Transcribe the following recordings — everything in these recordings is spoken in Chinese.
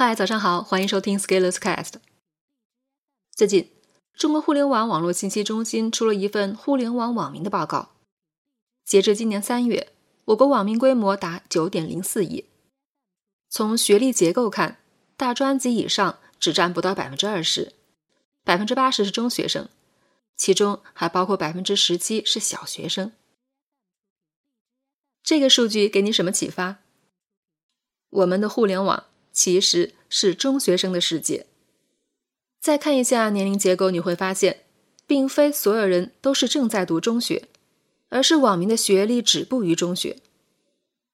嗨，早上好，欢迎收听 Scalers Cast。最近，中国互联网网络信息中心出了一份互联网网民的报告。截至今年三月，我国网民规模达九点零四亿。从学历结构看，大专及以上只占不到百分之二十，百分之八十是中学生，其中还包括百分之十七是小学生。这个数据给你什么启发？我们的互联网。其实是中学生的世界。再看一下年龄结构，你会发现，并非所有人都是正在读中学，而是网民的学历止步于中学。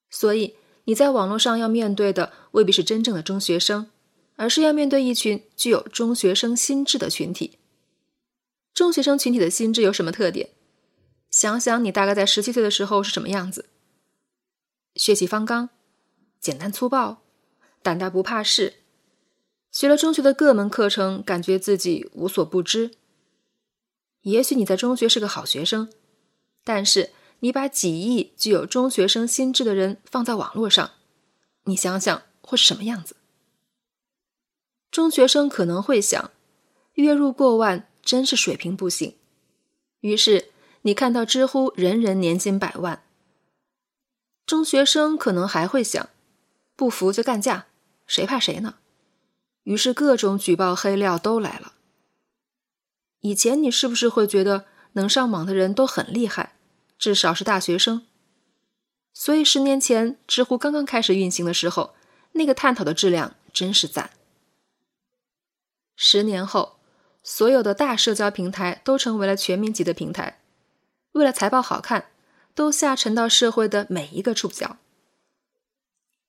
所以你在网络上要面对的未必是真正的中学生，而是要面对一群具有中学生心智的群体。中学生群体的心智有什么特点？想想你大概在十七岁的时候是什么样子？血气方刚，简单粗暴。胆大不怕事，学了中学的各门课程，感觉自己无所不知。也许你在中学是个好学生，但是你把几亿具有中学生心智的人放在网络上，你想想会是什么样子？中学生可能会想，月入过万真是水平不行。于是你看到知乎人人年薪百万。中学生可能还会想，不服就干架。谁怕谁呢？于是各种举报黑料都来了。以前你是不是会觉得能上网的人都很厉害，至少是大学生？所以十年前知乎刚刚开始运行的时候，那个探讨的质量真是赞。十年后，所有的大社交平台都成为了全民级的平台，为了财报好看，都下沉到社会的每一个触角。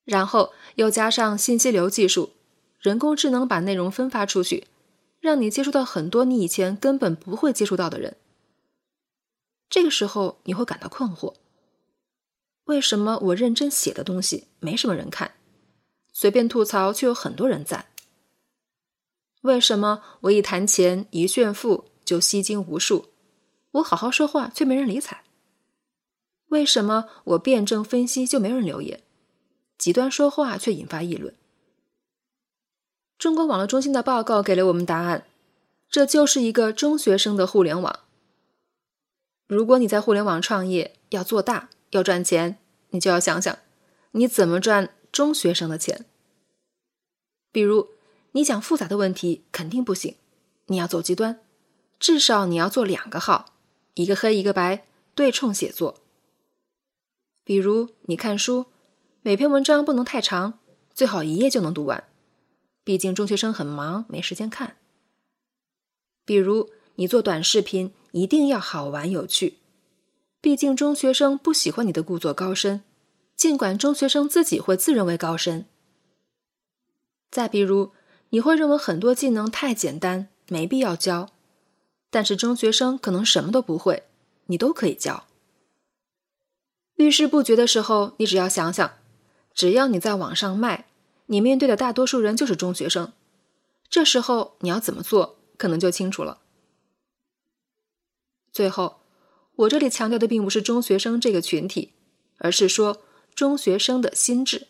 然后又加上信息流技术，人工智能把内容分发出去，让你接触到很多你以前根本不会接触到的人。这个时候你会感到困惑：为什么我认真写的东西没什么人看，随便吐槽却有很多人赞？为什么我一谈钱一炫富就吸金无数，我好好说话却没人理睬？为什么我辩证分析就没人留言？极端说话却引发议论。中国网络中心的报告给了我们答案，这就是一个中学生的互联网。如果你在互联网创业，要做大，要赚钱，你就要想想，你怎么赚中学生的钱。比如，你讲复杂的问题肯定不行，你要走极端，至少你要做两个号，一个黑一个白，对冲写作。比如，你看书。每篇文章不能太长，最好一页就能读完。毕竟中学生很忙，没时间看。比如你做短视频，一定要好玩有趣。毕竟中学生不喜欢你的故作高深，尽管中学生自己会自认为高深。再比如，你会认为很多技能太简单，没必要教。但是中学生可能什么都不会，你都可以教。遇事不决的时候，你只要想想。只要你在网上卖，你面对的大多数人就是中学生，这时候你要怎么做，可能就清楚了。最后，我这里强调的并不是中学生这个群体，而是说中学生的心智。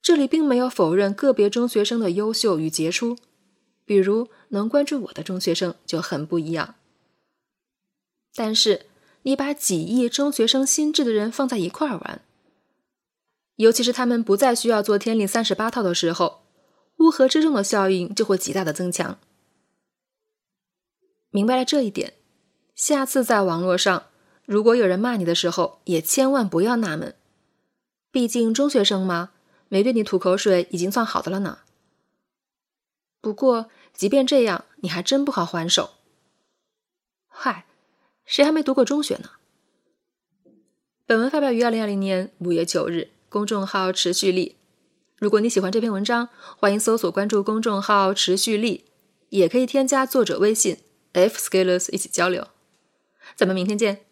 这里并没有否认个别中学生的优秀与杰出，比如能关注我的中学生就很不一样。但是，你把几亿中学生心智的人放在一块儿玩。尤其是他们不再需要做天令三十八套的时候，乌合之众的效应就会极大的增强。明白了这一点，下次在网络上，如果有人骂你的时候，也千万不要纳闷，毕竟中学生嘛，没对你吐口水已经算好的了呢。不过，即便这样，你还真不好还手。嗨，谁还没读过中学呢？本文发表于二零二零年五月九日。公众号持续力，如果你喜欢这篇文章，欢迎搜索关注公众号持续力，也可以添加作者微信 f scalers 一起交流。咱们明天见。